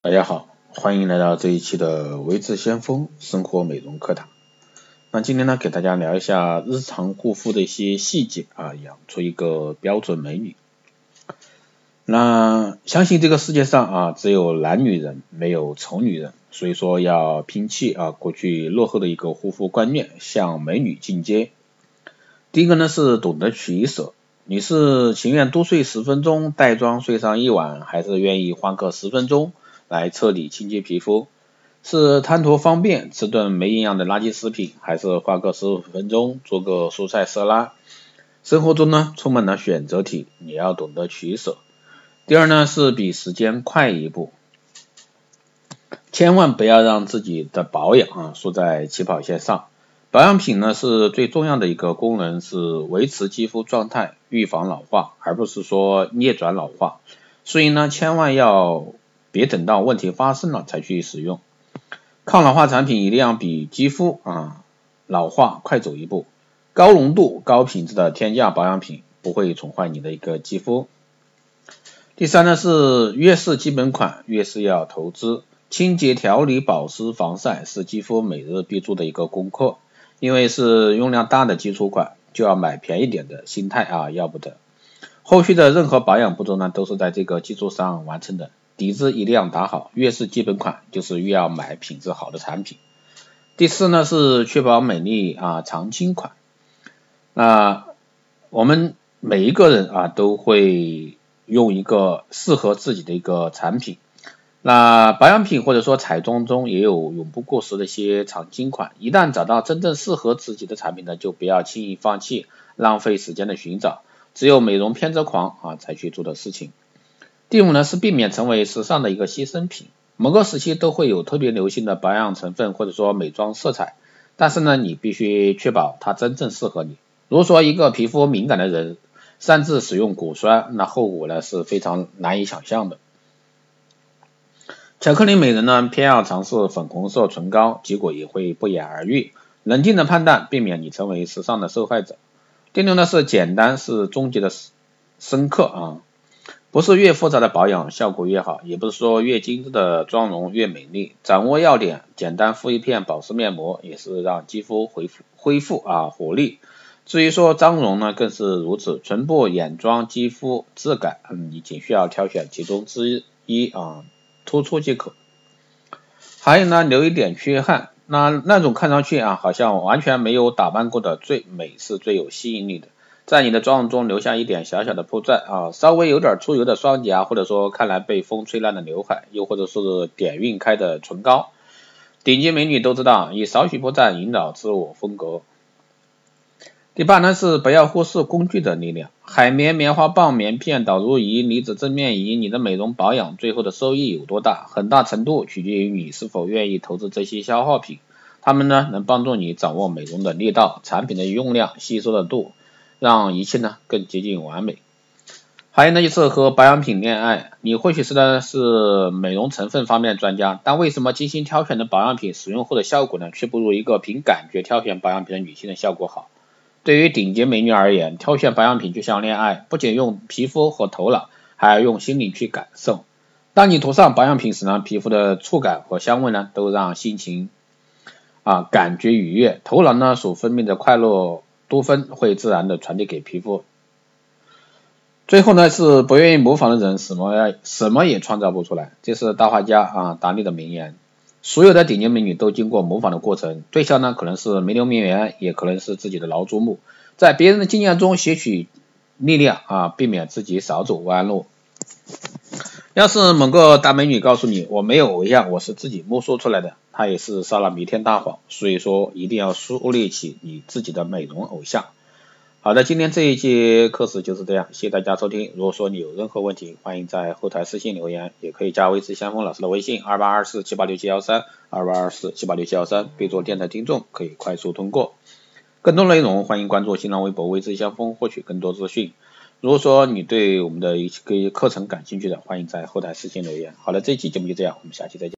大家好，欢迎来到这一期的维智先锋生活美容课堂。那今天呢，给大家聊一下日常护肤的一些细节啊，养出一个标准美女。那相信这个世界上啊，只有懒女人，没有丑女人，所以说要摒弃啊过去落后的一个护肤观念，向美女进阶。第一个呢是懂得取舍，你是情愿多睡十分钟，带妆睡上一晚，还是愿意花个十分钟？来彻底清洁皮肤，是贪图方便吃顿没营养的垃圾食品，还是花个十五分钟做个蔬菜沙拉？生活中呢充满了选择题，你要懂得取舍。第二呢是比时间快一步，千万不要让自己的保养啊输在起跑线上。保养品呢是最重要的一个功能是维持肌肤状态，预防老化，而不是说逆转老化。所以呢千万要。别等到问题发生了才去使用，抗老化产品一定要比肌肤啊老化快走一步，高浓度高品质的天价保养品不会宠坏你的一个肌肤。第三呢是越是基本款越是要投资，清洁调理保湿防晒是肌肤每日必做的一个功课，因为是用量大的基础款，就要买便宜点的心态啊要不得，后续的任何保养步骤呢都是在这个基础上完成的。底子一定要打好，越是基本款，就是越要买品质好的产品。第四呢是确保美丽啊常青款。那我们每一个人啊都会用一个适合自己的一个产品。那保养品或者说彩妆中也有永不过时的一些常青款。一旦找到真正适合自己的产品呢，就不要轻易放弃，浪费时间的寻找。只有美容偏执狂啊才去做的事情。第五呢是避免成为时尚的一个牺牲品，某个时期都会有特别流行的保养成分或者说美妆色彩，但是呢你必须确保它真正适合你。如果说一个皮肤敏感的人擅自使用果酸，那后果呢是非常难以想象的。巧克力美人呢偏要尝试粉红色唇膏，结果也会不言而喻。冷静的判断，避免你成为时尚的受害者。第六呢是简单是终极的深刻啊。不是越复杂的保养效果越好，也不是说越精致的妆容越美丽。掌握要点，简单敷一片保湿面膜，也是让肌肤恢复恢复啊活力。至于说妆容呢，更是如此。唇部、眼妆、肌肤质感，嗯，你仅需要挑选其中之一啊，突出即可。还有呢，留一点缺憾，那那种看上去啊，好像完全没有打扮过的最美是最有吸引力的。在你的妆容中留下一点小小的破绽啊，稍微有点出油的双颊，或者说看来被风吹烂的刘海，又或者是点晕开的唇膏，顶级美女都知道，以少许破绽引导自我风格。第八呢是不要忽视工具的力量，海绵、棉花棒、棉片、导入仪、离子正面仪，你的美容保养最后的收益有多大，很大程度取决于你是否愿意投资这些消耗品，它们呢能帮助你掌握美容的力道、产品的用量、吸收的度。让一切呢更接近完美。还有呢就是和保养品恋爱，你或许是呢是美容成分方面的专家，但为什么精心挑选的保养品使用后的效果呢，却不如一个凭感觉挑选保养品的女性的效果好？对于顶级美女而言，挑选保养品就像恋爱，不仅用皮肤和头脑，还要用心灵去感受。当你涂上保养品时呢，皮肤的触感和香味呢，都让心情啊感觉愉悦，头脑呢所分泌的快乐。多酚会自然的传递给皮肤。最后呢是不愿意模仿的人，什么什么也创造不出来。这是大画家啊达利的名言。所有的顶尖美女都经过模仿的过程，对象呢可能是名流名媛，也可能是自己的老祖母，在别人的经验中吸取力量啊，避免自己少走弯路。要是某个大美女告诉你我没有偶像，我是自己摸索出来的，她也是撒了弥天大谎。所以说一定要树立起你自己的美容偶像。好的，今天这一节课时就是这样，谢谢大家收听。如果说你有任何问题，欢迎在后台私信留言，也可以加微之相锋老师的微信二八二四七八六七幺三二八二四七八六七幺三，备注电台听众，可以快速通过。更多内容欢迎关注新浪微博微之相锋，获取更多资讯。如果说你对我们的一些课程感兴趣的，欢迎在后台私信留言。好了，这期节目就这样，我们下期再见。